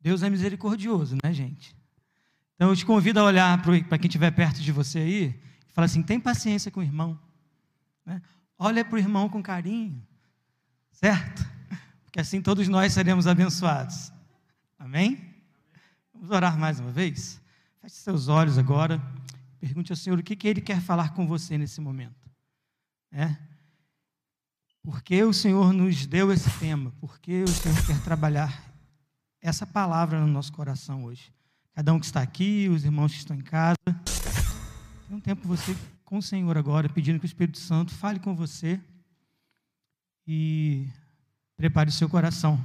Deus é misericordioso, né, gente? Então eu te convido a olhar para quem estiver perto de você aí e falar assim: tem paciência com o irmão. Né? Olha para o irmão com carinho, certo? Porque assim todos nós seremos abençoados. Amém? Vamos orar mais uma vez? Feche seus olhos agora. Pergunte ao Senhor o que, que Ele quer falar com você nesse momento. É? Porque o Senhor nos deu esse tema? Porque o Senhor quer trabalhar essa palavra no nosso coração hoje? Cada um que está aqui, os irmãos que estão em casa. Tem um tempo você com o Senhor agora, pedindo que o Espírito Santo fale com você e prepare o seu coração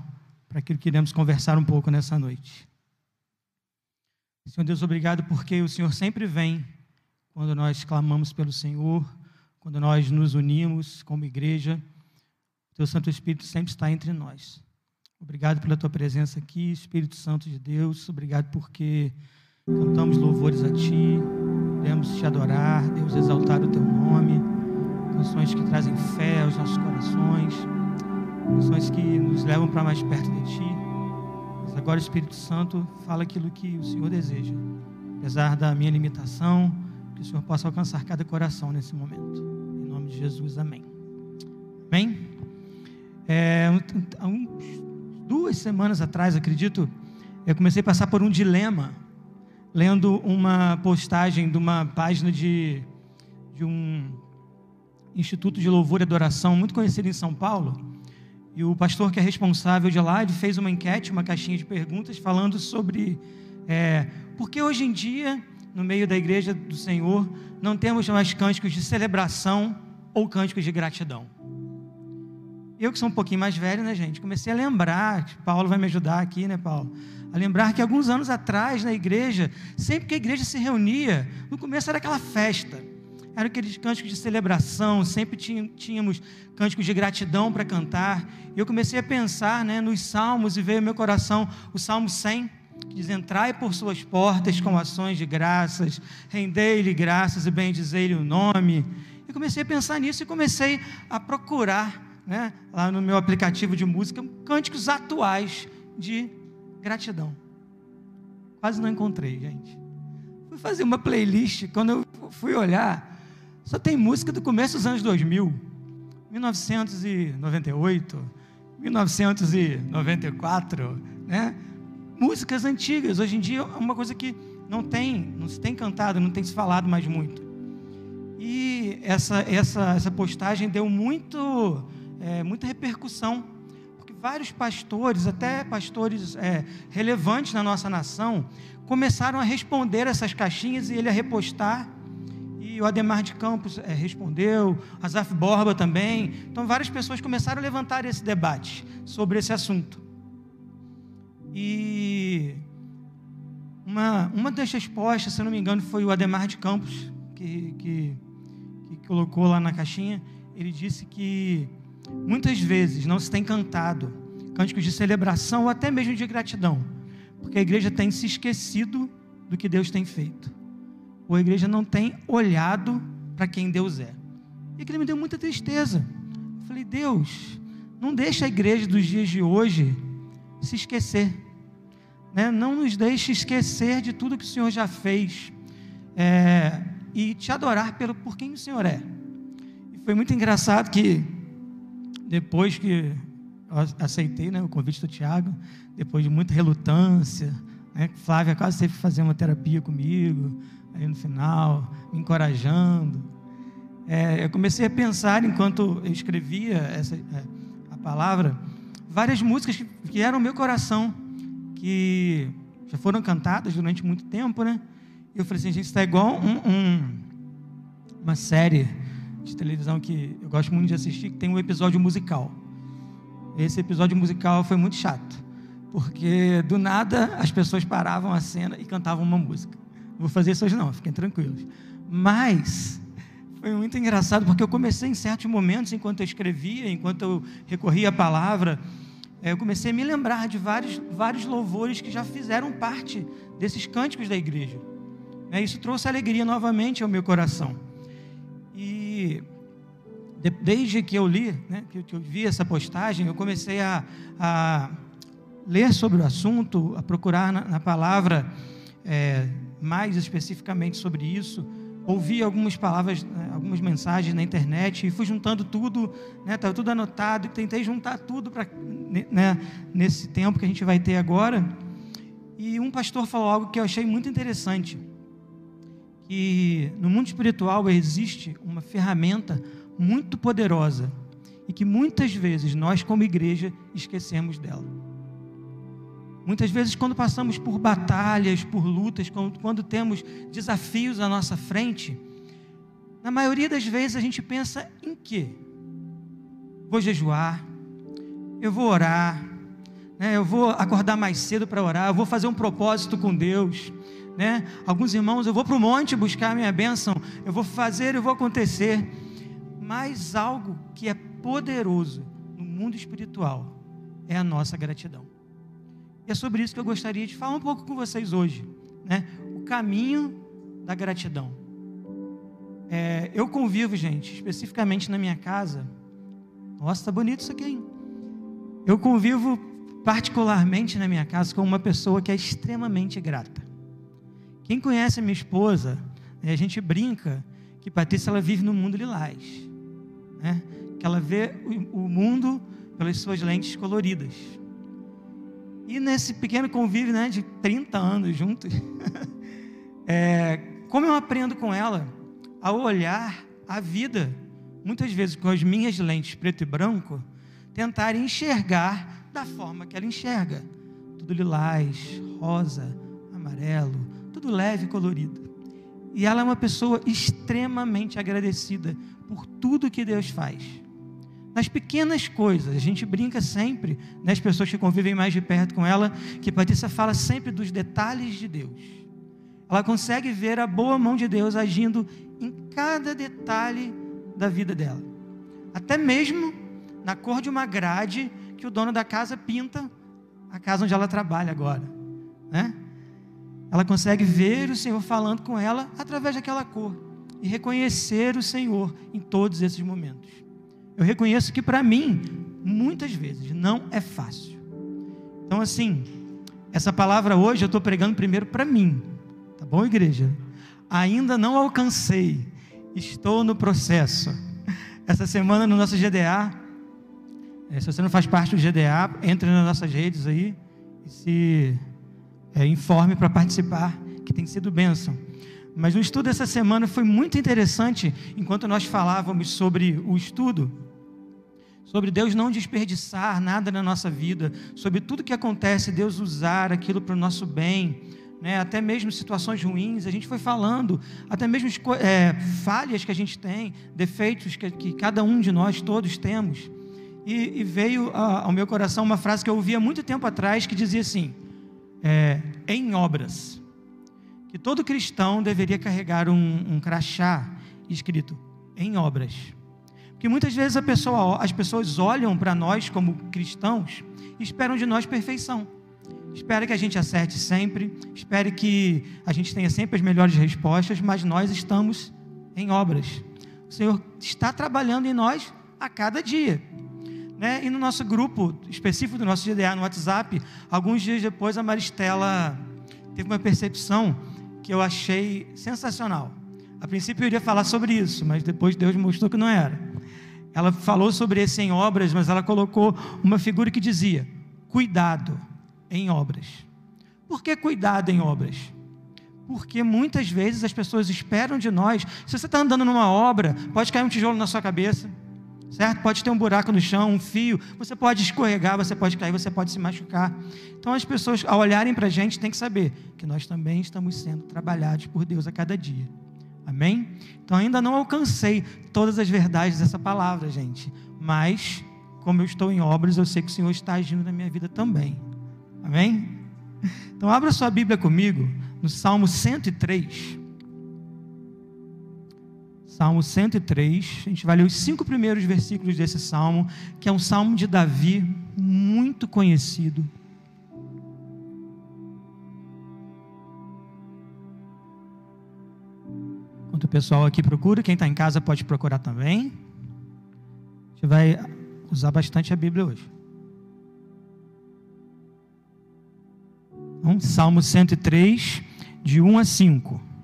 para aquilo que iremos conversar um pouco nessa noite. Senhor Deus, obrigado porque o Senhor sempre vem quando nós clamamos pelo Senhor, quando nós nos unimos como igreja. O teu Santo Espírito sempre está entre nós. Obrigado pela tua presença aqui, Espírito Santo de Deus. Obrigado porque cantamos louvores a ti, podemos te adorar, Deus, exaltar o teu nome. Canções que trazem fé aos nossos corações canções que nos levam para mais perto de Ti. Mas agora, Espírito Santo, fala aquilo que o Senhor deseja. Apesar da minha limitação, que o Senhor possa alcançar cada coração nesse momento. Em nome de Jesus, amém. Amém? É, há um, duas semanas atrás, acredito, eu comecei a passar por um dilema, lendo uma postagem de uma página de, de um instituto de louvor e adoração muito conhecido em São Paulo e o pastor que é responsável de lá, ele fez uma enquete, uma caixinha de perguntas, falando sobre é, por que hoje em dia, no meio da igreja do Senhor, não temos mais cânticos de celebração ou cânticos de gratidão. Eu que sou um pouquinho mais velho, né, gente? Comecei a lembrar, Paulo vai me ajudar aqui, né, Paulo? A lembrar que alguns anos atrás, na igreja, sempre que a igreja se reunia, no começo era aquela festa eram aqueles cânticos de celebração, sempre tínhamos cânticos de gratidão para cantar. E eu comecei a pensar né, nos salmos e veio ao meu coração o Salmo 100, que diz: Entrai por suas portas com ações de graças, rendei-lhe graças e bendizei-lhe o nome. E comecei a pensar nisso e comecei a procurar, né, lá no meu aplicativo de música, cânticos atuais de gratidão. Quase não encontrei, gente. Fui fazer uma playlist, quando eu fui olhar, só tem música do começo dos anos 2000, 1998, 1994, né? Músicas antigas. Hoje em dia é uma coisa que não tem, não se tem cantado, não tem se falado mais muito. E essa essa essa postagem deu muito é, muita repercussão, porque vários pastores, até pastores é, relevantes na nossa nação, começaram a responder essas caixinhas e ele a repostar o Ademar de Campos é, respondeu, a Zaf Borba também. Então, várias pessoas começaram a levantar esse debate sobre esse assunto. E uma, uma das respostas, se não me engano, foi o Ademar de Campos, que, que, que colocou lá na caixinha. Ele disse que muitas vezes não se tem cantado cânticos de celebração ou até mesmo de gratidão, porque a igreja tem se esquecido do que Deus tem feito ou a igreja não tem olhado para quem Deus é. E aquilo me deu muita tristeza. Eu falei, Deus, não deixa a igreja dos dias de hoje se esquecer. Né? Não nos deixe esquecer de tudo que o Senhor já fez. É, e te adorar pelo, por quem o Senhor é. E foi muito engraçado que, depois que aceitei né, o convite do Tiago, depois de muita relutância, né, Flávia quase que fazer uma terapia comigo, aí no final, me encorajando. É, eu comecei a pensar, enquanto eu escrevia essa, é, a palavra, várias músicas que, que eram meu coração, que já foram cantadas durante muito tempo, né? E eu falei assim, gente, está igual um, um, uma série de televisão que eu gosto muito de assistir, que tem um episódio musical. Esse episódio musical foi muito chato, porque do nada as pessoas paravam a cena e cantavam uma música. Não vou fazer isso hoje não, fiquem tranquilos. Mas foi muito engraçado porque eu comecei em certos momentos, enquanto eu escrevia, enquanto eu recorria à palavra, eh, eu comecei a me lembrar de vários, vários louvores que já fizeram parte desses cânticos da igreja. É, isso trouxe alegria novamente ao meu coração. Desde que eu li, né, que eu vi essa postagem, eu comecei a, a ler sobre o assunto, a procurar na, na palavra é, mais especificamente sobre isso, ouvi algumas palavras, né, algumas mensagens na internet e fui juntando tudo, né, tudo anotado, tentei juntar tudo para né, nesse tempo que a gente vai ter agora. E um pastor falou algo que eu achei muito interessante, que no mundo espiritual existe uma ferramenta muito poderosa e que muitas vezes nós como igreja esquecemos dela. Muitas vezes, quando passamos por batalhas, por lutas, quando, temos desafios à nossa frente, na maioria das vezes a gente pensa em quê? Vou jejuar, eu vou orar, né? eu vou acordar mais cedo para orar, eu vou fazer um propósito com Deus. Né? Alguns irmãos, eu vou para o monte buscar a minha bênção, eu vou fazer, eu vou acontecer. Mas algo que é poderoso no mundo espiritual é a nossa gratidão. E é sobre isso que eu gostaria de falar um pouco com vocês hoje, né? O caminho da gratidão. É, eu convivo, gente, especificamente na minha casa. Nossa, tá bonito isso aqui, hein? Eu convivo particularmente na minha casa com uma pessoa que é extremamente grata. Quem conhece a minha esposa, né, a gente brinca que Patrícia ela vive no mundo lilás, né? Que ela vê o mundo pelas suas lentes coloridas. E nesse pequeno convívio né, de 30 anos juntos, é, como eu aprendo com ela a olhar a vida, muitas vezes com as minhas lentes preto e branco, tentar enxergar da forma que ela enxerga. Tudo lilás, rosa, amarelo, tudo leve e colorido. E ela é uma pessoa extremamente agradecida por tudo que Deus faz nas pequenas coisas. A gente brinca sempre, né, as pessoas que convivem mais de perto com ela, que Patrícia fala sempre dos detalhes de Deus. Ela consegue ver a boa mão de Deus agindo em cada detalhe da vida dela. Até mesmo na cor de uma grade que o dono da casa pinta a casa onde ela trabalha agora, né? Ela consegue ver o Senhor falando com ela através daquela cor e reconhecer o Senhor em todos esses momentos. Eu reconheço que para mim, muitas vezes, não é fácil. Então, assim, essa palavra hoje eu estou pregando primeiro para mim, tá bom, igreja? Ainda não alcancei, estou no processo. Essa semana no nosso GDA, é, se você não faz parte do GDA, entre nas nossas redes aí e se é, informe para participar, que tem sido bênção. Mas o estudo dessa semana foi muito interessante, enquanto nós falávamos sobre o estudo sobre Deus não desperdiçar nada na nossa vida, sobre tudo que acontece, Deus usar aquilo para o nosso bem, né? até mesmo situações ruins, a gente foi falando, até mesmo é, falhas que a gente tem, defeitos que, que, cada um de nós todos temos. E, e veio ao meu coração uma frase que eu ouvi há muito tempo atrás que dizia assim: é, em obras. Que todo cristão deveria carregar um, um crachá escrito em obras. Porque muitas vezes pessoa, as pessoas olham para nós como cristãos e esperam de nós perfeição. Espera que a gente acerte sempre, espere que a gente tenha sempre as melhores respostas, mas nós estamos em obras. O Senhor está trabalhando em nós a cada dia. Né? E no nosso grupo específico do nosso GDA no WhatsApp, alguns dias depois a Maristela teve uma percepção que eu achei sensacional. A princípio eu iria falar sobre isso, mas depois Deus mostrou que não era. Ela falou sobre esse em obras, mas ela colocou uma figura que dizia: cuidado em obras. Por que cuidado em obras? Porque muitas vezes as pessoas esperam de nós. Se você está andando numa obra, pode cair um tijolo na sua cabeça, certo? Pode ter um buraco no chão, um fio. Você pode escorregar, você pode cair, você pode se machucar. Então as pessoas, ao olharem para a gente, têm que saber que nós também estamos sendo trabalhados por Deus a cada dia. Amém? Então ainda não alcancei todas as verdades dessa palavra, gente. Mas, como eu estou em obras, eu sei que o Senhor está agindo na minha vida também. Amém? Então abra sua Bíblia comigo no Salmo 103. Salmo 103, a gente vai ler os cinco primeiros versículos desse salmo, que é um salmo de Davi, muito conhecido. Enquanto o pessoal aqui procura, quem está em casa pode procurar também. A gente vai usar bastante a Bíblia hoje. Então, Salmo 103, de 1 a 5.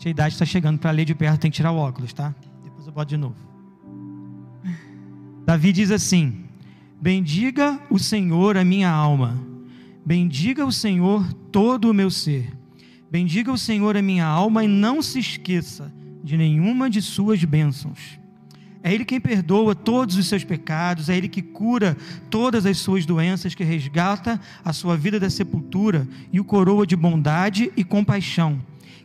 Gente, a idade está chegando para ler de perto, tem que tirar o óculos, tá? Depois eu boto de novo. Davi diz assim: Bendiga o Senhor a minha alma, bendiga o Senhor todo o meu ser. Bendiga o Senhor a minha alma e não se esqueça de nenhuma de suas bênçãos. É Ele quem perdoa todos os seus pecados, é Ele que cura todas as suas doenças, que resgata a sua vida da sepultura e o coroa de bondade e compaixão,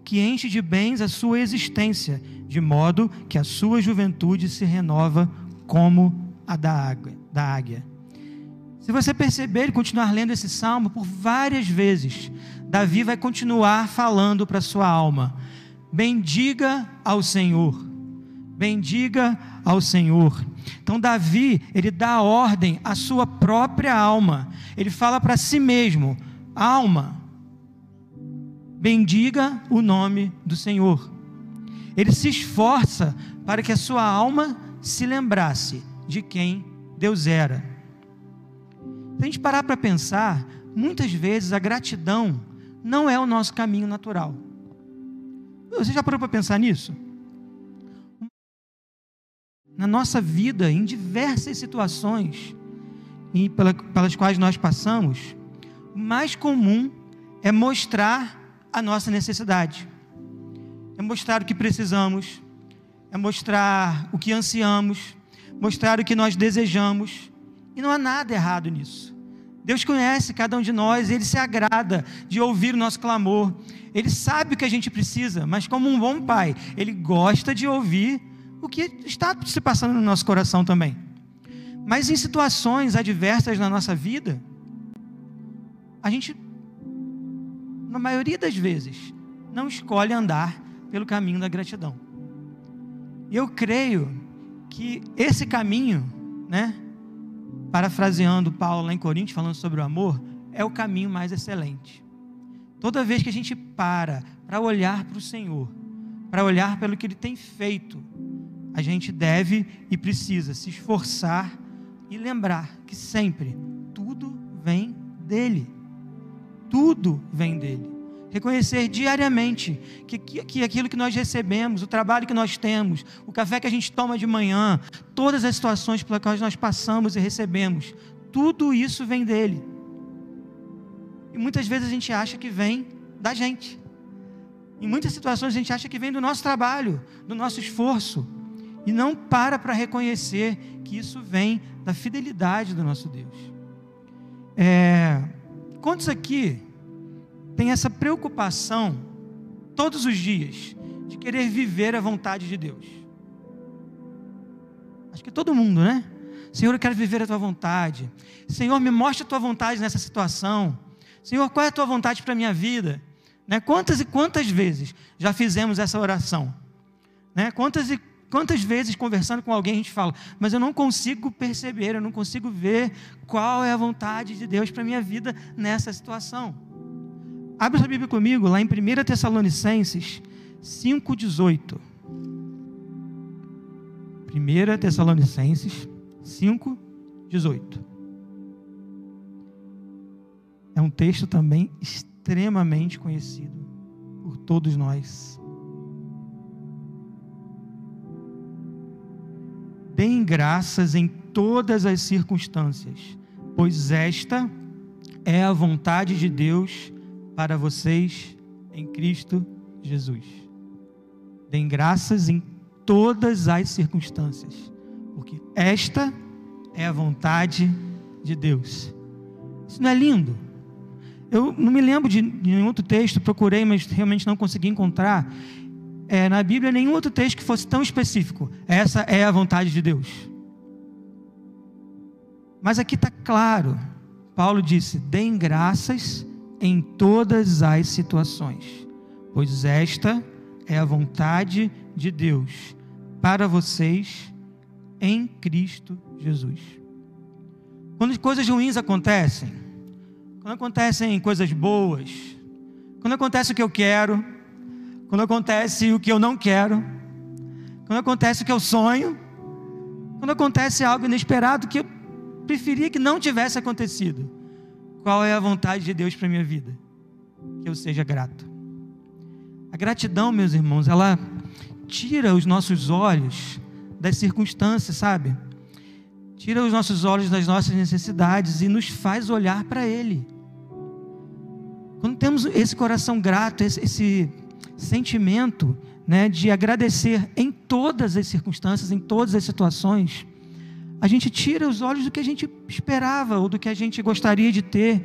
que enche de bens a sua existência, de modo que a sua juventude se renova como a da, água, da águia. Se você perceber e continuar lendo esse salmo por várias vezes, Davi vai continuar falando para sua alma: bendiga ao Senhor, bendiga ao Senhor. Então Davi, ele dá ordem à sua própria alma. Ele fala para si mesmo: alma, bendiga o nome do Senhor. Ele se esforça para que a sua alma se lembrasse de quem Deus era. Se a gente parar para pensar, muitas vezes a gratidão não é o nosso caminho natural. Você já parou para pensar nisso? na nossa vida, em diversas situações pelas quais nós passamos, o mais comum é mostrar a nossa necessidade, é mostrar o que precisamos, é mostrar o que ansiamos, mostrar o que nós desejamos, e não há nada errado nisso. Deus conhece cada um de nós, Ele se agrada de ouvir o nosso clamor, Ele sabe o que a gente precisa, mas como um bom pai, Ele gosta de ouvir o que está se passando no nosso coração também. Mas em situações adversas na nossa vida, a gente, na maioria das vezes, não escolhe andar pelo caminho da gratidão. E eu creio que esse caminho, né, parafraseando Paulo lá em Coríntios, falando sobre o amor, é o caminho mais excelente. Toda vez que a gente para para olhar para o Senhor, para olhar pelo que Ele tem feito, a gente deve e precisa se esforçar e lembrar que sempre tudo vem dele. Tudo vem dele. Reconhecer diariamente que, que, que, aquilo que nós recebemos, o trabalho que nós temos, o café que a gente toma de manhã, todas as situações pelas quais nós passamos e recebemos, tudo isso vem dele. E muitas vezes a gente acha que vem da gente. Em muitas situações a gente acha que vem do nosso trabalho, do nosso esforço e não para para reconhecer que isso vem da fidelidade do nosso Deus. É, quantos aqui têm essa preocupação todos os dias de querer viver a vontade de Deus? Acho que todo mundo, né? Senhor, eu quero viver a tua vontade. Senhor, me mostra a tua vontade nessa situação. Senhor, qual é a tua vontade para a minha vida? Né? Quantas e quantas vezes já fizemos essa oração? Né? Quantas e Quantas vezes conversando com alguém a gente fala, mas eu não consigo perceber, eu não consigo ver qual é a vontade de Deus para a minha vida nessa situação. Abre sua Bíblia comigo, lá em 1 Tessalonicenses 5,18. 1 Tessalonicenses 5,18. É um texto também extremamente conhecido por todos nós. Deem graças em todas as circunstâncias, pois esta é a vontade de Deus para vocês em Cristo Jesus. Deem graças em todas as circunstâncias, porque esta é a vontade de Deus. Isso não é lindo? Eu não me lembro de nenhum outro texto, procurei, mas realmente não consegui encontrar é, na Bíblia nenhum outro texto que fosse tão específico. Essa é a vontade de Deus. Mas aqui está claro. Paulo disse: deem graças em todas as situações, pois esta é a vontade de Deus para vocês em Cristo Jesus. Quando coisas ruins acontecem, quando acontecem coisas boas, quando acontece o que eu quero, quando acontece o que eu não quero, quando acontece o que eu sonho, quando acontece algo inesperado que eu preferia que não tivesse acontecido. Qual é a vontade de Deus para minha vida? Que eu seja grato. A gratidão, meus irmãos, ela tira os nossos olhos das circunstâncias, sabe? Tira os nossos olhos das nossas necessidades e nos faz olhar para Ele. Quando temos esse coração grato, esse, esse sentimento né, de agradecer em todas as circunstâncias, em todas as situações, a gente tira os olhos do que a gente esperava ou do que a gente gostaria de ter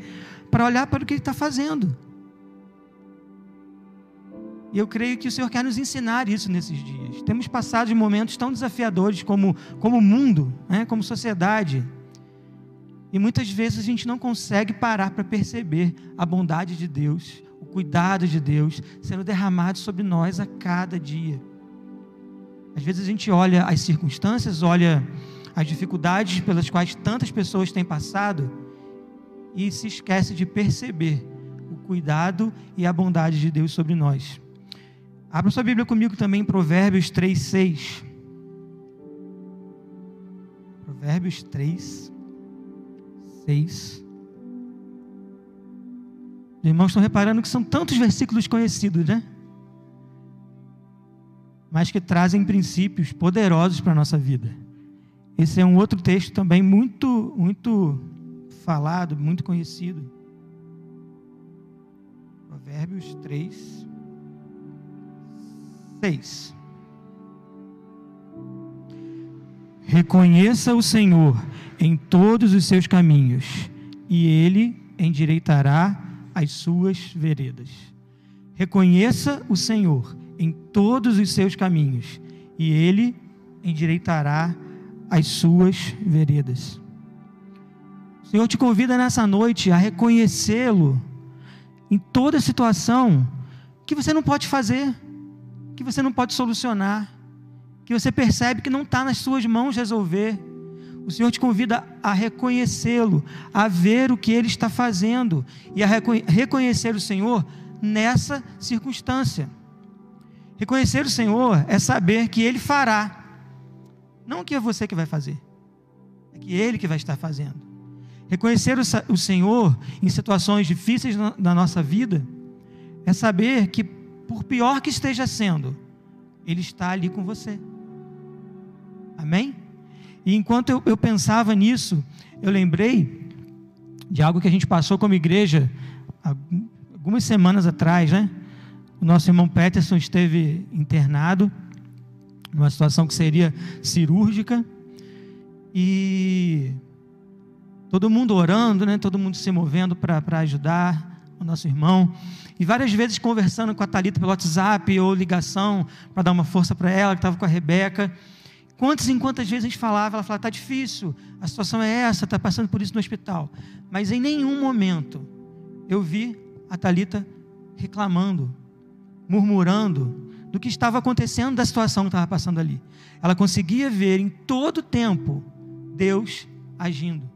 para olhar para o que Ele está fazendo. E eu creio que o Senhor quer nos ensinar isso nesses dias. Temos passado momentos tão desafiadores como, como mundo, né, como sociedade. E muitas vezes a gente não consegue parar para perceber a bondade de Deus, o cuidado de Deus sendo derramado sobre nós a cada dia. Às vezes a gente olha as circunstâncias, olha as dificuldades pelas quais tantas pessoas têm passado e se esquece de perceber o cuidado e a bondade de Deus sobre nós. Abra sua Bíblia comigo também em Provérbios 3, 6. Provérbios 3, 6. Os irmãos estão reparando que são tantos versículos conhecidos, né? Mas que trazem princípios poderosos para a nossa vida. Esse é um outro texto também muito, muito falado, muito conhecido. Provérbios 3, 6. Reconheça o Senhor em todos os seus caminhos, e ele endireitará as suas veredas. Reconheça o Senhor em todos os seus caminhos, e ele endireitará as suas veredas. O Senhor te convida nessa noite a reconhecê-lo em toda situação que você não pode fazer que você não pode solucionar, que você percebe que não está nas suas mãos resolver. O Senhor te convida a reconhecê-lo, a ver o que ele está fazendo e a reconhecer o Senhor nessa circunstância. Reconhecer o Senhor é saber que ele fará, não que é você que vai fazer, é que ele que vai estar fazendo. Reconhecer o Senhor em situações difíceis da nossa vida é saber que por pior que esteja sendo, Ele está ali com você. Amém? E enquanto eu, eu pensava nisso, eu lembrei de algo que a gente passou como igreja algumas semanas atrás, né? O nosso irmão Peterson esteve internado, numa situação que seria cirúrgica, e todo mundo orando, né? Todo mundo se movendo para ajudar o nosso irmão. E várias vezes conversando com a Talita pelo WhatsApp ou ligação para dar uma força para ela, que estava com a Rebeca. Quantas e quantas vezes a gente falava, ela falava, está difícil, a situação é essa, está passando por isso no hospital. Mas em nenhum momento eu vi a Talita reclamando, murmurando do que estava acontecendo, da situação que estava passando ali. Ela conseguia ver em todo o tempo Deus agindo.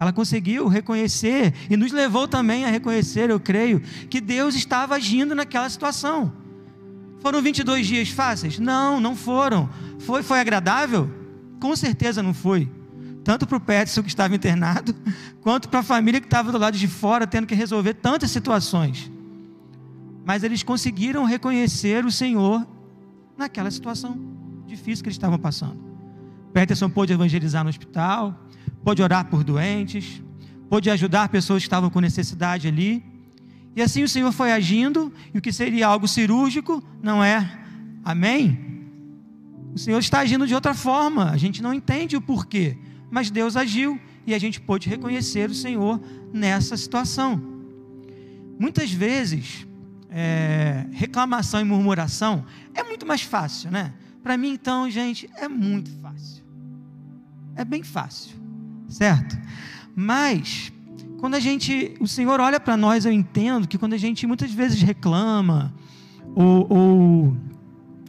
Ela conseguiu reconhecer e nos levou também a reconhecer, eu creio, que Deus estava agindo naquela situação. Foram 22 dias fáceis? Não, não foram. Foi, foi agradável? Com certeza não foi. Tanto para o Peterson que estava internado, quanto para a família que estava do lado de fora, tendo que resolver tantas situações. Mas eles conseguiram reconhecer o Senhor naquela situação difícil que eles estavam passando. Peterson pôde evangelizar no hospital, pôde orar por doentes, pôde ajudar pessoas que estavam com necessidade ali. E assim o Senhor foi agindo, e o que seria algo cirúrgico não é. Amém? O Senhor está agindo de outra forma, a gente não entende o porquê, mas Deus agiu e a gente pôde reconhecer o Senhor nessa situação. Muitas vezes, é, reclamação e murmuração é muito mais fácil, né? Para mim, então, gente, é muito fácil. É bem fácil certo? Mas quando a gente, o Senhor olha para nós, eu entendo que quando a gente muitas vezes reclama ou, ou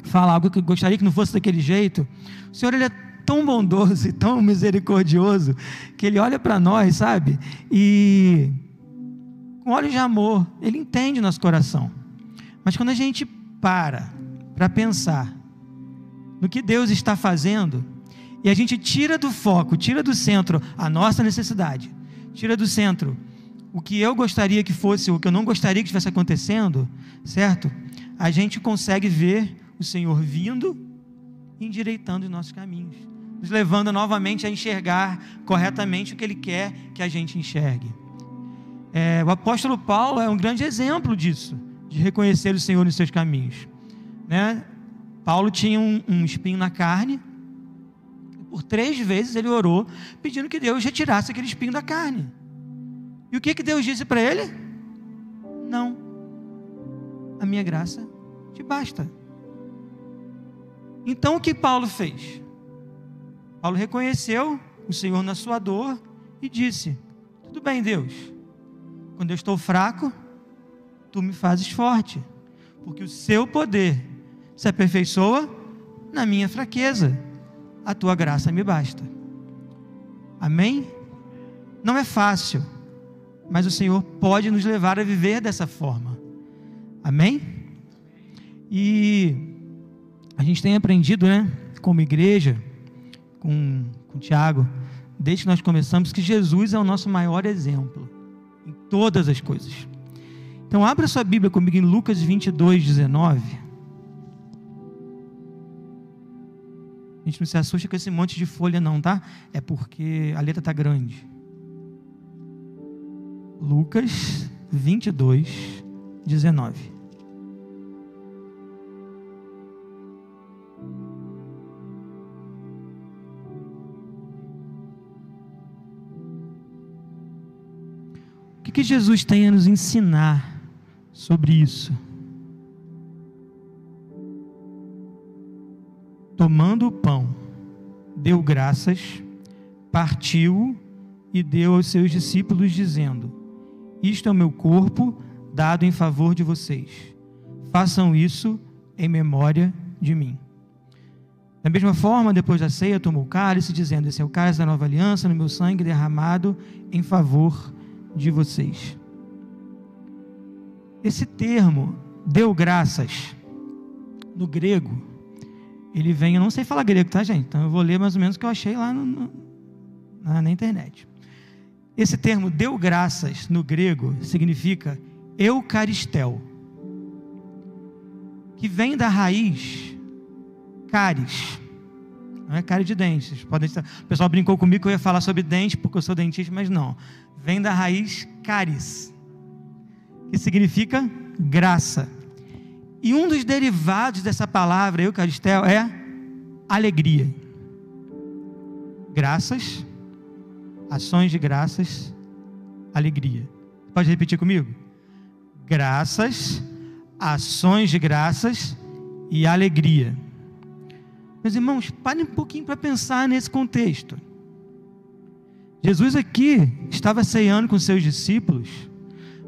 fala algo que gostaria que não fosse daquele jeito, o Senhor ele é tão bondoso e tão misericordioso que ele olha para nós, sabe? E com olhos de amor, ele entende nosso coração. Mas quando a gente para para pensar no que Deus está fazendo, e a gente tira do foco, tira do centro a nossa necessidade, tira do centro o que eu gostaria que fosse, o que eu não gostaria que estivesse acontecendo, certo? A gente consegue ver o Senhor vindo, endireitando os nossos caminhos, nos levando novamente a enxergar corretamente o que Ele quer que a gente enxergue. É, o apóstolo Paulo é um grande exemplo disso, de reconhecer o Senhor nos seus caminhos. Né? Paulo tinha um, um espinho na carne, por três vezes ele orou pedindo que Deus retirasse aquele espinho da carne. E o que, que Deus disse para ele? Não. A minha graça te basta. Então o que Paulo fez? Paulo reconheceu o Senhor na sua dor e disse: Tudo bem, Deus. Quando eu estou fraco, tu me fazes forte, porque o seu poder se aperfeiçoa na minha fraqueza. A tua graça me basta. Amém? Não é fácil mas o Senhor pode nos levar a viver dessa forma. Amém? E a gente tem aprendido, né, como igreja, com, com Tiago, desde que nós começamos, que Jesus é o nosso maior exemplo em todas as coisas. Então, abra sua Bíblia comigo em Lucas 22, 19. A gente não se assusta com esse monte de folha, não, tá? É porque a letra está grande. Lucas 22, 19. Que, que Jesus tem a nos ensinar sobre isso? Tomando o pão, deu graças, partiu e deu aos seus discípulos, dizendo: isto é o meu corpo dado em favor de vocês. Façam isso em memória de mim. Da mesma forma, depois da ceia, tomou o cálice, dizendo: Esse é o cálice da nova aliança, no meu sangue derramado em favor de vocês. Esse termo, deu graças, no grego, ele vem, eu não sei falar grego, tá, gente? Então eu vou ler mais ou menos o que eu achei lá no, no, na, na internet. Esse termo deu graças no grego significa eucaristel, que vem da raiz caris. Não é cárie de dentes. Podem O pessoal brincou comigo que eu ia falar sobre dente porque eu sou dentista, mas não. Vem da raiz caris, que significa graça. E um dos derivados dessa palavra eucaristel é alegria. Graças ações de graças, alegria. Pode repetir comigo? Graças, ações de graças e alegria. Meus irmãos, parem um pouquinho para pensar nesse contexto. Jesus aqui estava ceando com seus discípulos,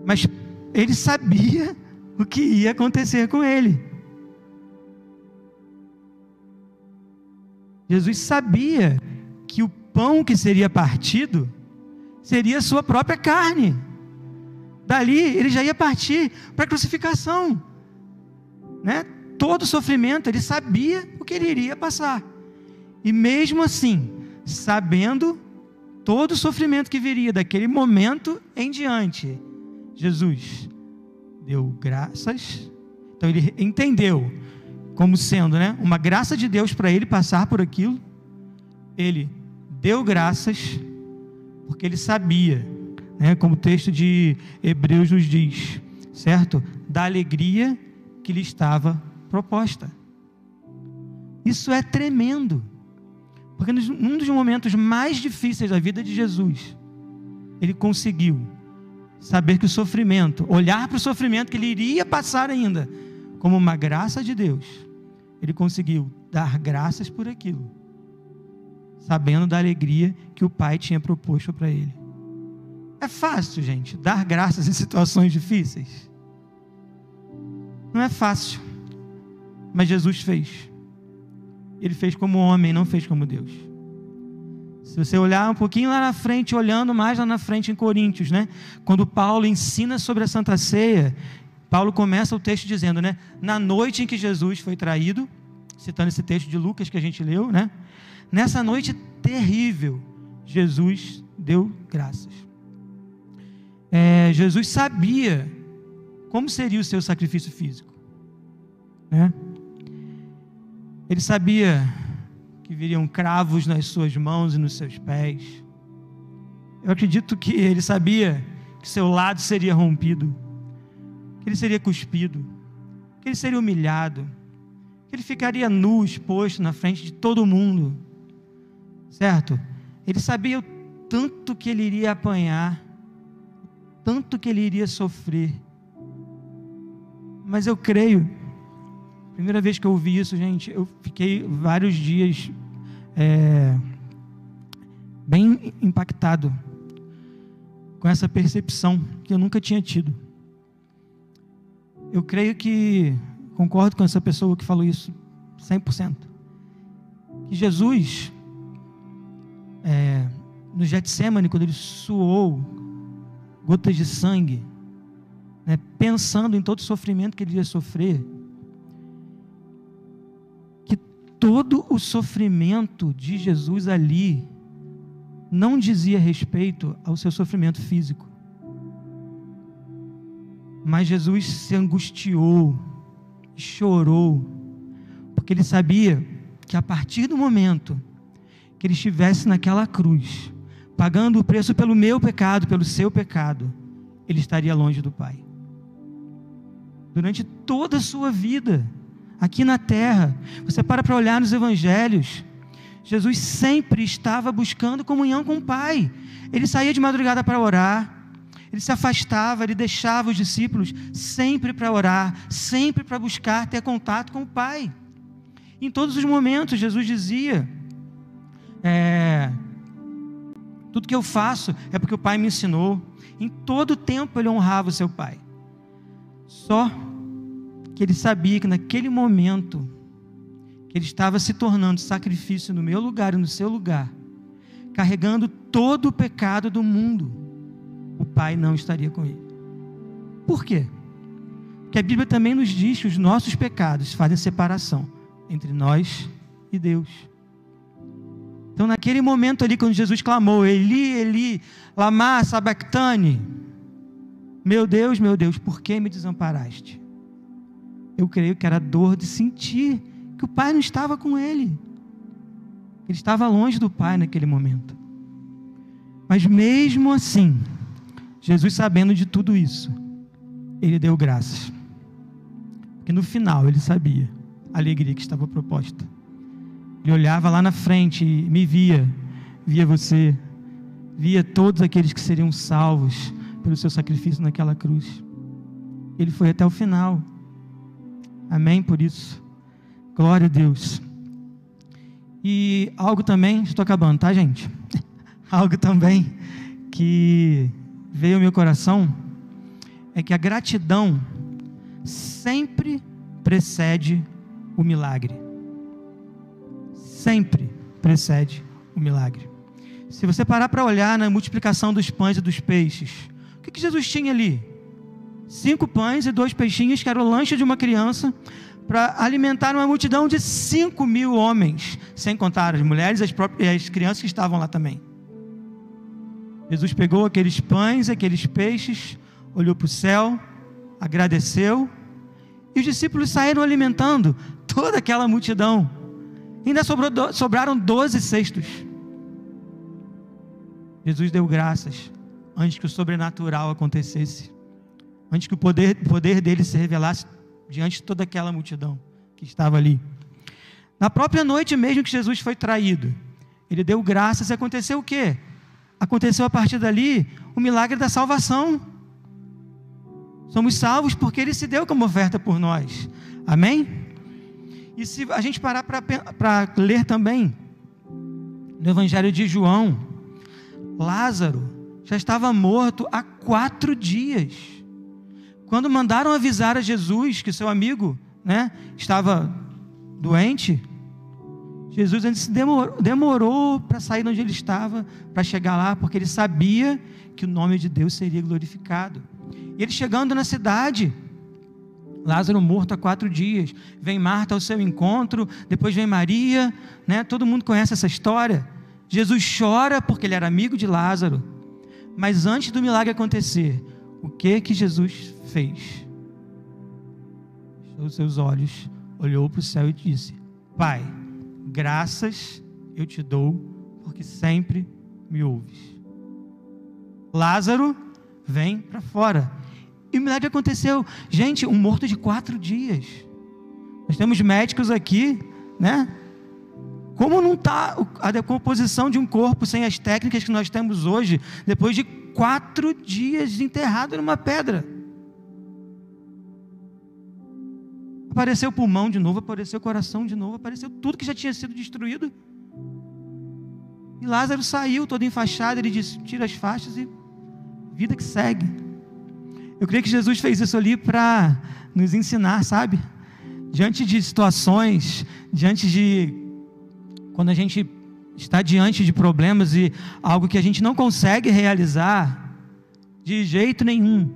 mas ele sabia o que ia acontecer com ele. Jesus sabia que o pão que seria partido seria a sua própria carne. Dali ele já ia partir para a crucificação. Né? Todo sofrimento, ele sabia o que ele iria passar. E mesmo assim, sabendo todo o sofrimento que viria daquele momento em diante, Jesus deu graças. Então ele entendeu como sendo, né, uma graça de Deus para ele passar por aquilo. Ele deu graças, porque ele sabia, né, como o texto de Hebreus nos diz, certo? Da alegria que lhe estava proposta. Isso é tremendo, porque num dos momentos mais difíceis da vida de Jesus, ele conseguiu saber que o sofrimento, olhar para o sofrimento que ele iria passar ainda, como uma graça de Deus, ele conseguiu dar graças por aquilo sabendo da alegria que o Pai tinha proposto para ele. É fácil, gente, dar graças em situações difíceis. Não é fácil, mas Jesus fez. Ele fez como homem, não fez como Deus. Se você olhar um pouquinho lá na frente, olhando mais lá na frente em Coríntios, né? Quando Paulo ensina sobre a Santa Ceia, Paulo começa o texto dizendo, né? Na noite em que Jesus foi traído, citando esse texto de Lucas que a gente leu, né? Nessa noite terrível, Jesus deu graças. É, Jesus sabia como seria o seu sacrifício físico. Né? Ele sabia que viriam cravos nas suas mãos e nos seus pés. Eu acredito que ele sabia que seu lado seria rompido, que ele seria cuspido, que ele seria humilhado, que ele ficaria nu, exposto na frente de todo mundo. Certo? Ele sabia o tanto que ele iria apanhar, tanto que ele iria sofrer. Mas eu creio, primeira vez que eu ouvi isso, gente, eu fiquei vários dias é, bem impactado com essa percepção que eu nunca tinha tido. Eu creio que, concordo com essa pessoa que falou isso 100%, que Jesus, é, no Getsemane, quando ele suou gotas de sangue, né, pensando em todo o sofrimento que ele ia sofrer, todo o sofrimento de Jesus ali não dizia respeito ao seu sofrimento físico. Mas Jesus se angustiou, chorou, porque ele sabia que a partir do momento que ele estivesse naquela cruz, pagando o preço pelo meu pecado, pelo seu pecado, ele estaria longe do Pai durante toda a sua vida, aqui na terra. Você para para olhar nos evangelhos. Jesus sempre estava buscando comunhão com o Pai. Ele saía de madrugada para orar. Ele se afastava, ele deixava os discípulos sempre para orar, sempre para buscar ter contato com o Pai. Em todos os momentos, Jesus dizia: é, Tudo que eu faço é porque o Pai me ensinou. Em todo tempo ele honrava o seu Pai. Só que ele sabia que naquele momento que ele estava se tornando sacrifício no meu lugar e no seu lugar, carregando todo o pecado do mundo, o Pai não estaria com ele. Por quê? Porque a Bíblia também nos diz que os nossos pecados fazem separação entre nós e Deus. Então, naquele momento ali, quando Jesus clamou, Eli, Eli, lama sabactane, meu Deus, meu Deus, por que me desamparaste? Eu creio que era dor de sentir que o pai não estava com ele. Ele estava longe do pai naquele momento. Mas mesmo assim, Jesus sabendo de tudo isso, ele deu graças. Porque no final ele sabia a alegria que estava proposta. Ele olhava lá na frente e me via, via você, via todos aqueles que seriam salvos pelo seu sacrifício naquela cruz. Ele foi até o final. Amém por isso. Glória a Deus. E algo também, estou acabando, tá, gente? algo também que veio ao meu coração é que a gratidão sempre precede o milagre. Sempre precede o milagre. Se você parar para olhar na multiplicação dos pães e dos peixes, o que, que Jesus tinha ali? Cinco pães e dois peixinhos, que era o lanche de uma criança, para alimentar uma multidão de cinco mil homens, sem contar as mulheres e as, próprias, as crianças que estavam lá também. Jesus pegou aqueles pães, aqueles peixes, olhou para o céu, agradeceu, e os discípulos saíram alimentando toda aquela multidão. Ainda sobrou, sobraram doze cestos. Jesus deu graças antes que o sobrenatural acontecesse, antes que o poder, poder dele se revelasse diante de toda aquela multidão que estava ali. Na própria noite mesmo que Jesus foi traído, ele deu graças e aconteceu o quê? Aconteceu a partir dali o milagre da salvação. Somos salvos porque ele se deu como oferta por nós. Amém? E se a gente parar para ler também no Evangelho de João, Lázaro, já estava morto há quatro dias. Quando mandaram avisar a Jesus que seu amigo né, estava doente, Jesus antes demorou, demorou para sair de onde ele estava, para chegar lá, porque ele sabia que o nome de Deus seria glorificado. E ele chegando na cidade, Lázaro morto há quatro dias, vem Marta ao seu encontro, depois vem Maria, né? todo mundo conhece essa história. Jesus chora porque ele era amigo de Lázaro. Mas antes do milagre acontecer, O que que Jesus fez? Fechou os seus olhos, olhou para o céu e disse: Pai, graças eu te dou, porque sempre me ouves. Lázaro, vem para fora. E o milagre aconteceu. Gente, um morto de quatro dias. Nós temos médicos aqui, né? Como não está a decomposição de um corpo sem as técnicas que nós temos hoje, depois de quatro dias enterrado numa pedra? Apareceu o pulmão de novo, apareceu o coração de novo, apareceu tudo que já tinha sido destruído. E Lázaro saiu todo enfaixado, ele disse: tira as faixas e vida que segue. Eu creio que Jesus fez isso ali para nos ensinar, sabe? Diante de situações, diante de quando a gente está diante de problemas e algo que a gente não consegue realizar, de jeito nenhum,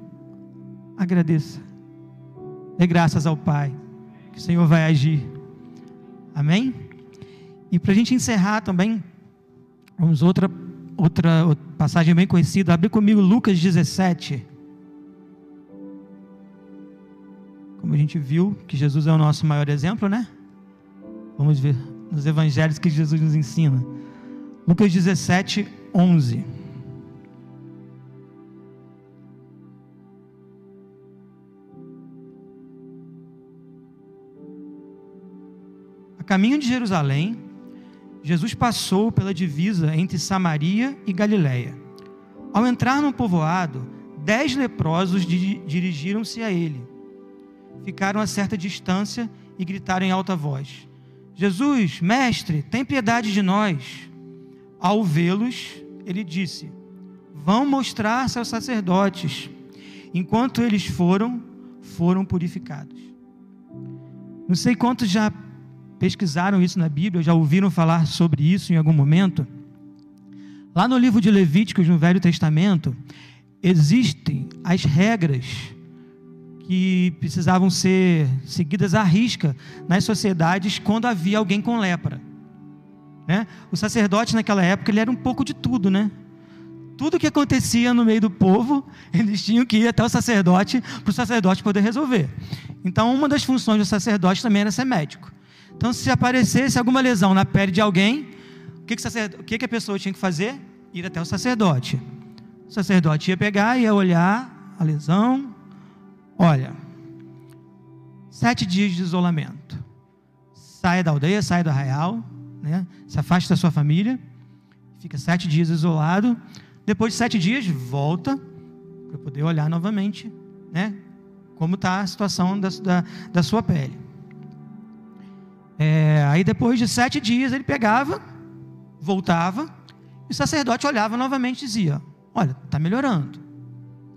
agradeça. Dê graças ao Pai, que o Senhor vai agir. Amém? E para a gente encerrar também, vamos outra, outra passagem bem conhecida. Abre comigo Lucas 17. Como a gente viu que Jesus é o nosso maior exemplo, né? Vamos ver nos evangelhos que Jesus nos ensina. Lucas 17, 11. A caminho de Jerusalém, Jesus passou pela divisa entre Samaria e Galiléia. Ao entrar no povoado, dez leprosos dirigiram-se a ele. Ficaram a certa distância e gritaram em alta voz: Jesus, mestre, tem piedade de nós. Ao vê-los, ele disse: Vão mostrar-se aos sacerdotes. Enquanto eles foram, foram purificados. Não sei quantos já pesquisaram isso na Bíblia, já ouviram falar sobre isso em algum momento. Lá no livro de Levíticos, no Velho Testamento, existem as regras que precisavam ser seguidas à risca nas sociedades quando havia alguém com lepra. Né? O sacerdote naquela época ele era um pouco de tudo, né? Tudo que acontecia no meio do povo, eles tinham que ir até o sacerdote para o sacerdote poder resolver. Então, uma das funções do sacerdote também era ser médico. Então, se aparecesse alguma lesão na pele de alguém, o que, que, o que, que a pessoa tinha que fazer? Ir até o sacerdote. O sacerdote ia pegar, ia olhar a lesão. Olha, sete dias de isolamento. Saia da aldeia, saia do arraial, né? se afaste da sua família, fica sete dias isolado. Depois de sete dias, volta para poder olhar novamente né? como está a situação da, da, da sua pele. É, aí depois de sete dias ele pegava, voltava, e o sacerdote olhava novamente e dizia: Olha, está melhorando,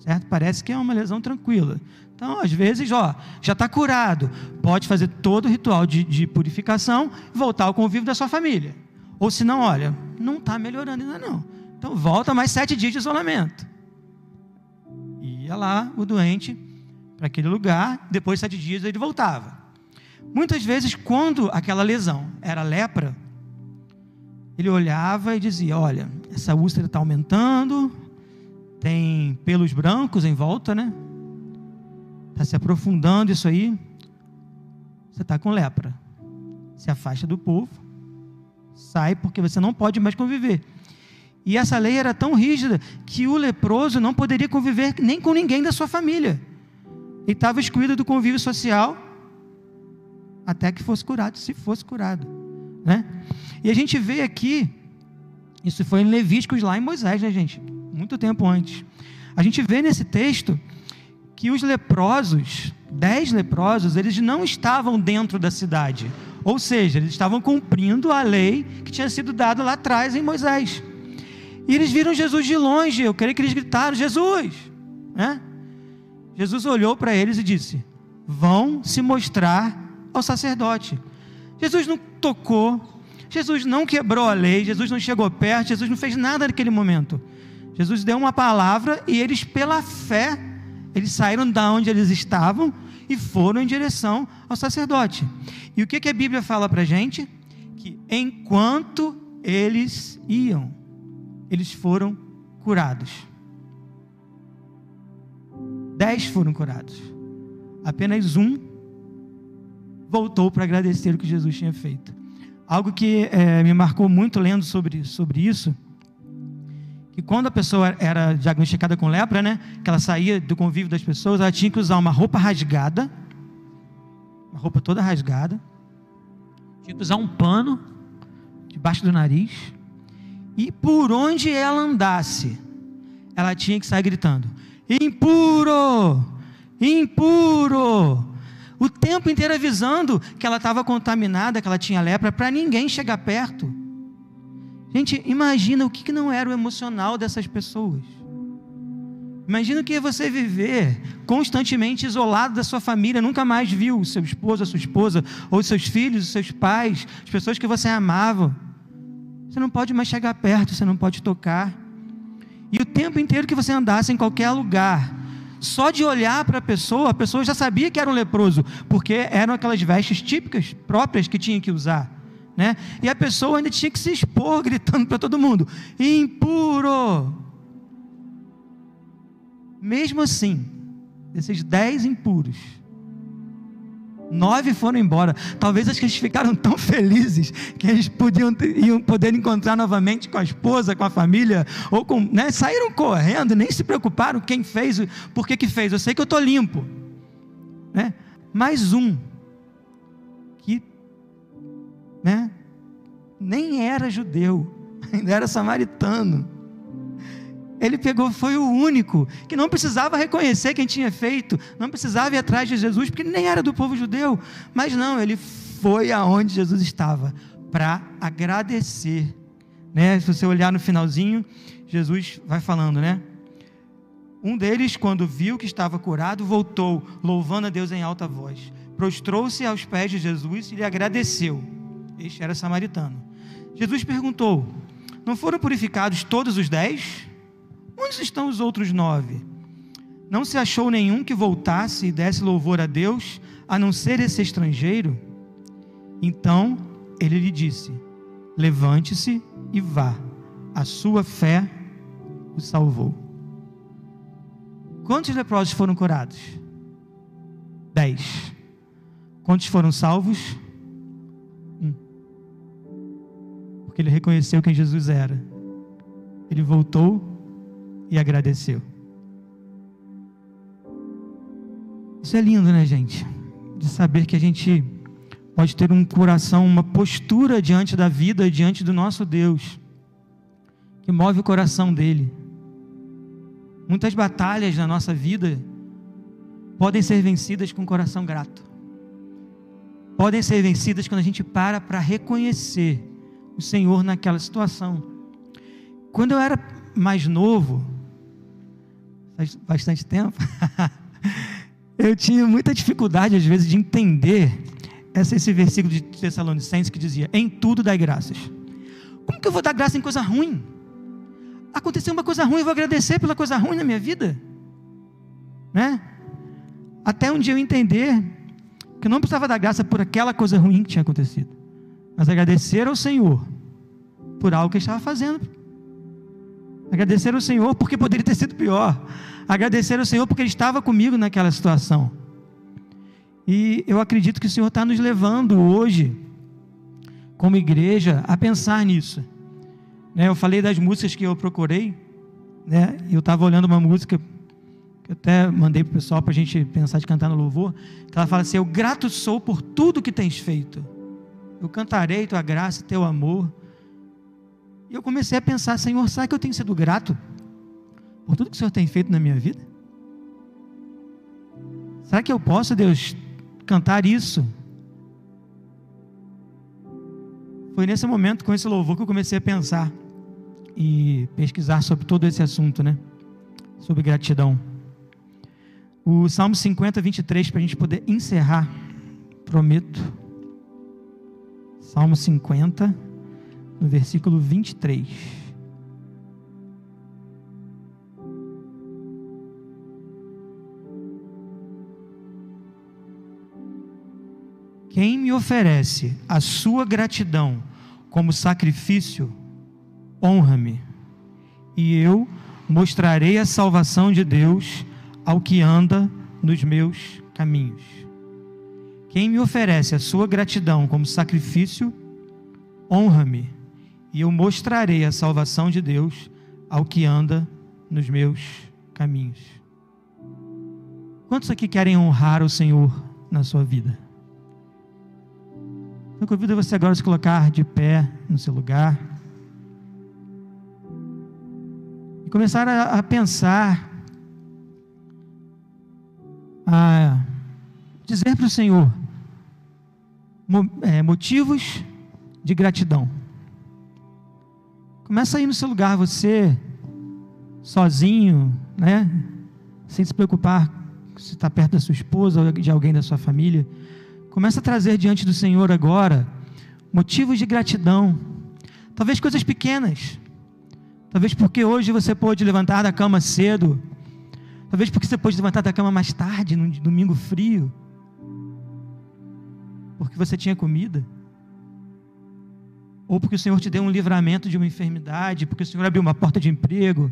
certo? Parece que é uma lesão tranquila. Então, às vezes, ó, já está curado, pode fazer todo o ritual de, de purificação e voltar ao convívio da sua família. Ou se não, olha, não está melhorando ainda não. Então volta mais sete dias de isolamento. Ia lá o doente para aquele lugar, depois de sete dias ele voltava. Muitas vezes, quando aquela lesão era lepra, ele olhava e dizia: Olha, essa úlcera está aumentando, tem pelos brancos em volta, né? Está se aprofundando isso aí. Você está com lepra. Se afasta do povo, sai, porque você não pode mais conviver. E essa lei era tão rígida que o leproso não poderia conviver nem com ninguém da sua família. Ele estava excluído do convívio social até que fosse curado, se fosse curado. Né? E a gente vê aqui, isso foi em Levíticos lá em Moisés, né, gente? Muito tempo antes. A gente vê nesse texto que os leprosos, dez leprosos, eles não estavam dentro da cidade. Ou seja, eles estavam cumprindo a lei que tinha sido dada lá atrás em Moisés. E eles viram Jesus de longe. Eu creio que eles gritaram: Jesus! Né? Jesus olhou para eles e disse: Vão se mostrar ao sacerdote. Jesus não tocou, Jesus não quebrou a lei, Jesus não chegou perto, Jesus não fez nada naquele momento. Jesus deu uma palavra e eles, pela fé, eles saíram da onde eles estavam e foram em direção ao sacerdote. E o que, que a Bíblia fala para a gente? Que enquanto eles iam, eles foram curados. Dez foram curados. Apenas um voltou para agradecer o que Jesus tinha feito. Algo que é, me marcou muito lendo sobre, sobre isso, que quando a pessoa era diagnosticada com lepra, né, que ela saía do convívio das pessoas, ela tinha que usar uma roupa rasgada, uma roupa toda rasgada, tinha que usar um pano debaixo do nariz, e por onde ela andasse, ela tinha que sair gritando: impuro, impuro. O tempo inteiro avisando que ela estava contaminada, que ela tinha lepra, para ninguém chegar perto. Gente, imagina o que não era o emocional dessas pessoas. Imagina o que é você viver constantemente isolado da sua família, nunca mais viu o seu esposo, a sua esposa, ou seus filhos, os seus pais, as pessoas que você amava. Você não pode mais chegar perto, você não pode tocar. E o tempo inteiro que você andasse em qualquer lugar, só de olhar para a pessoa, a pessoa já sabia que era um leproso, porque eram aquelas vestes típicas, próprias que tinha que usar. Né? E a pessoa ainda tinha que se expor gritando para todo mundo: impuro. Mesmo assim, esses dez impuros, Nove foram embora. Talvez acho que eles ficaram tão felizes que eles podiam iam poder encontrar novamente com a esposa, com a família, ou com, né, saíram correndo, nem se preocuparam quem fez, por que que fez. Eu sei que eu estou limpo, né? Mais um né, nem era judeu, ainda era samaritano ele pegou, foi o único que não precisava reconhecer quem tinha feito, não precisava ir atrás de Jesus, porque nem era do povo judeu. Mas não, ele foi aonde Jesus estava para agradecer. Né? Se você olhar no finalzinho, Jesus vai falando, né? Um deles, quando viu que estava curado, voltou, louvando a Deus em alta voz. Prostrou-se aos pés de Jesus e lhe agradeceu. Este era samaritano. Jesus perguntou: Não foram purificados todos os dez? Onde estão os outros nove? Não se achou nenhum que voltasse e desse louvor a Deus, a não ser esse estrangeiro? Então ele lhe disse: Levante-se e vá, a sua fé o salvou. Quantos leprosos foram curados? Dez. Quantos foram salvos? Porque ele reconheceu quem Jesus era. Ele voltou e agradeceu. Isso é lindo, né, gente? De saber que a gente pode ter um coração, uma postura diante da vida, diante do nosso Deus, que move o coração dele. Muitas batalhas na nossa vida podem ser vencidas com o coração grato. Podem ser vencidas quando a gente para para reconhecer o Senhor naquela situação. Quando eu era mais novo, faz bastante tempo, eu tinha muita dificuldade, às vezes, de entender esse, esse versículo de Tessalonicenses que dizia: Em tudo dai graças. Como que eu vou dar graça em coisa ruim? Aconteceu uma coisa ruim, eu vou agradecer pela coisa ruim na minha vida? Né? Até um dia eu entender que eu não precisava dar graça por aquela coisa ruim que tinha acontecido, mas agradecer ao Senhor por algo que estava fazendo Agradecer ao Senhor porque poderia ter sido pior. Agradecer ao Senhor porque Ele estava comigo naquela situação. E eu acredito que o Senhor está nos levando hoje, como igreja, a pensar nisso. Né, eu falei das músicas que eu procurei, né? Eu estava olhando uma música que eu até mandei para o pessoal para a gente pensar de cantar no louvor. Que ela fala assim: Eu grato sou por tudo que tens feito. Eu cantarei tua graça, teu amor. E eu comecei a pensar, Senhor, será que eu tenho sido grato por tudo que o Senhor tem feito na minha vida? Será que eu posso, Deus, cantar isso? Foi nesse momento, com esse louvor, que eu comecei a pensar e pesquisar sobre todo esse assunto, né? Sobre gratidão. O Salmo 50, 23, para a gente poder encerrar, prometo. Salmo 50, no versículo 23. Quem me oferece a sua gratidão como sacrifício, honra-me, e eu mostrarei a salvação de Deus ao que anda nos meus caminhos. Quem me oferece a sua gratidão como sacrifício, honra-me, e eu mostrarei a salvação de Deus ao que anda nos meus caminhos. Quantos aqui querem honrar o Senhor na sua vida? Eu convido você agora a se colocar de pé no seu lugar e começar a, a pensar, a dizer para o Senhor é, motivos de gratidão. Começa aí no seu lugar, você sozinho, né? Sem se preocupar se está perto da sua esposa ou de alguém da sua família. Começa a trazer diante do Senhor agora motivos de gratidão. Talvez coisas pequenas. Talvez porque hoje você pôde levantar da cama cedo. Talvez porque você pôde levantar da cama mais tarde, num domingo frio. Porque você tinha comida. Ou porque o Senhor te deu um livramento de uma enfermidade. Porque o Senhor abriu uma porta de emprego.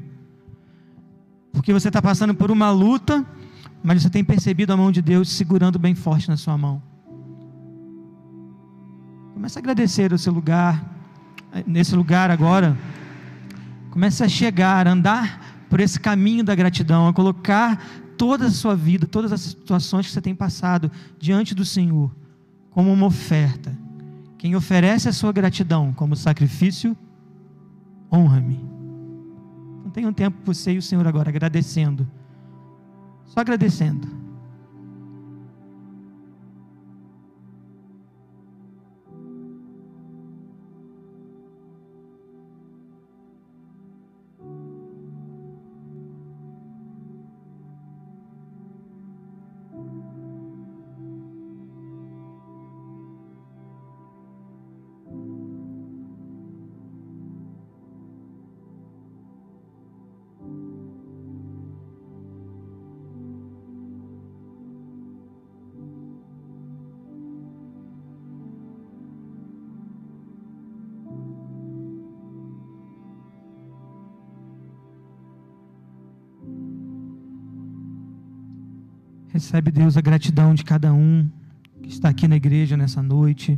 Porque você está passando por uma luta, mas você tem percebido a mão de Deus segurando bem forte na sua mão. Comece a agradecer o seu lugar, nesse lugar agora. Comece a chegar, a andar por esse caminho da gratidão, a colocar toda a sua vida, todas as situações que você tem passado diante do Senhor, como uma oferta. Quem oferece a sua gratidão como sacrifício, honra-me. Então tenha um tempo você e o Senhor agora agradecendo. Só agradecendo. Recebe, Deus, a gratidão de cada um que está aqui na igreja nessa noite.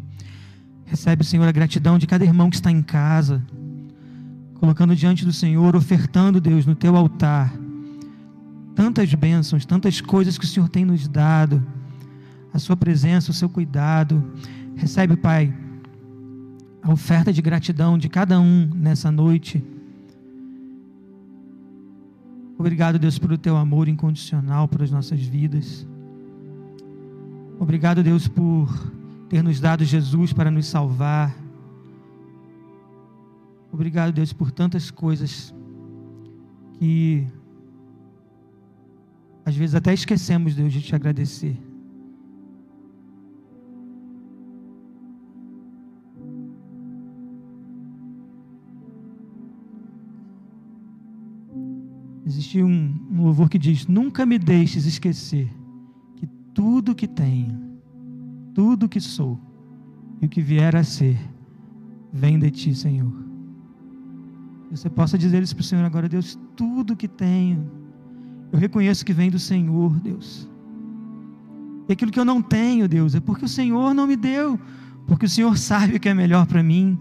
Recebe, Senhor, a gratidão de cada irmão que está em casa, colocando diante do Senhor, ofertando, Deus, no teu altar, tantas bênçãos, tantas coisas que o Senhor tem nos dado, a Sua presença, o seu cuidado. Recebe, Pai, a oferta de gratidão de cada um nessa noite. Obrigado, Deus, pelo teu amor incondicional para as nossas vidas. Obrigado, Deus, por ter nos dado Jesus para nos salvar. Obrigado, Deus, por tantas coisas que às vezes até esquecemos, Deus, de te agradecer. Existe um, um louvor que diz: Nunca me deixes esquecer que tudo que tenho, tudo que sou e o que vier a ser, vem de ti, Senhor. Você possa dizer isso para o Senhor agora, Deus, tudo que tenho, eu reconheço que vem do Senhor, Deus. E aquilo que eu não tenho, Deus, é porque o Senhor não me deu, porque o Senhor sabe o que é melhor para mim.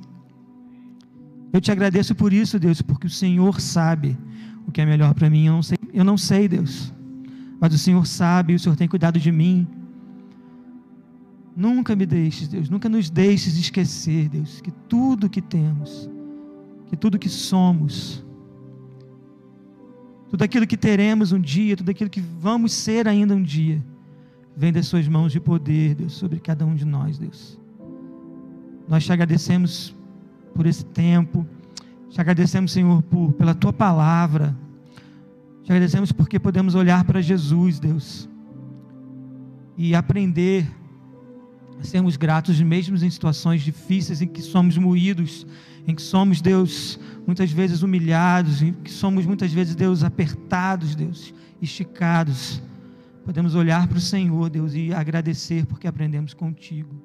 Eu te agradeço por isso, Deus, porque o Senhor sabe o que é melhor para mim. Eu não sei, eu não sei, Deus. Mas o Senhor sabe, o Senhor tem cuidado de mim. Nunca me deixes, Deus, nunca nos deixes esquecer, Deus, que tudo que temos, que tudo que somos, tudo aquilo que teremos um dia, tudo aquilo que vamos ser ainda um dia, vem das Suas mãos de poder, Deus, sobre cada um de nós, Deus. Nós te agradecemos por esse tempo, te agradecemos, Senhor, por, pela tua palavra. Te agradecemos porque podemos olhar para Jesus, Deus, e aprender a sermos gratos, mesmo em situações difíceis em que somos moídos, em que somos, Deus, muitas vezes humilhados, em que somos muitas vezes, Deus, apertados, Deus, esticados. Podemos olhar para o Senhor, Deus, e agradecer porque aprendemos contigo.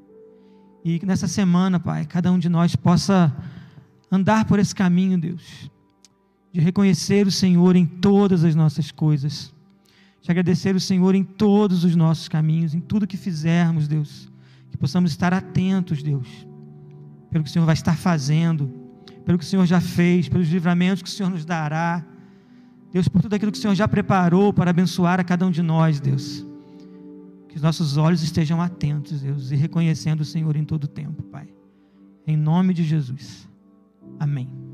E que nessa semana, Pai, cada um de nós possa andar por esse caminho, Deus, de reconhecer o Senhor em todas as nossas coisas. Te agradecer o Senhor em todos os nossos caminhos, em tudo que fizermos, Deus. Que possamos estar atentos, Deus, pelo que o Senhor vai estar fazendo, pelo que o Senhor já fez, pelos livramentos que o Senhor nos dará. Deus, por tudo aquilo que o Senhor já preparou para abençoar a cada um de nós, Deus. Que os nossos olhos estejam atentos, Deus, e reconhecendo o Senhor em todo o tempo, Pai. Em nome de Jesus. Amém.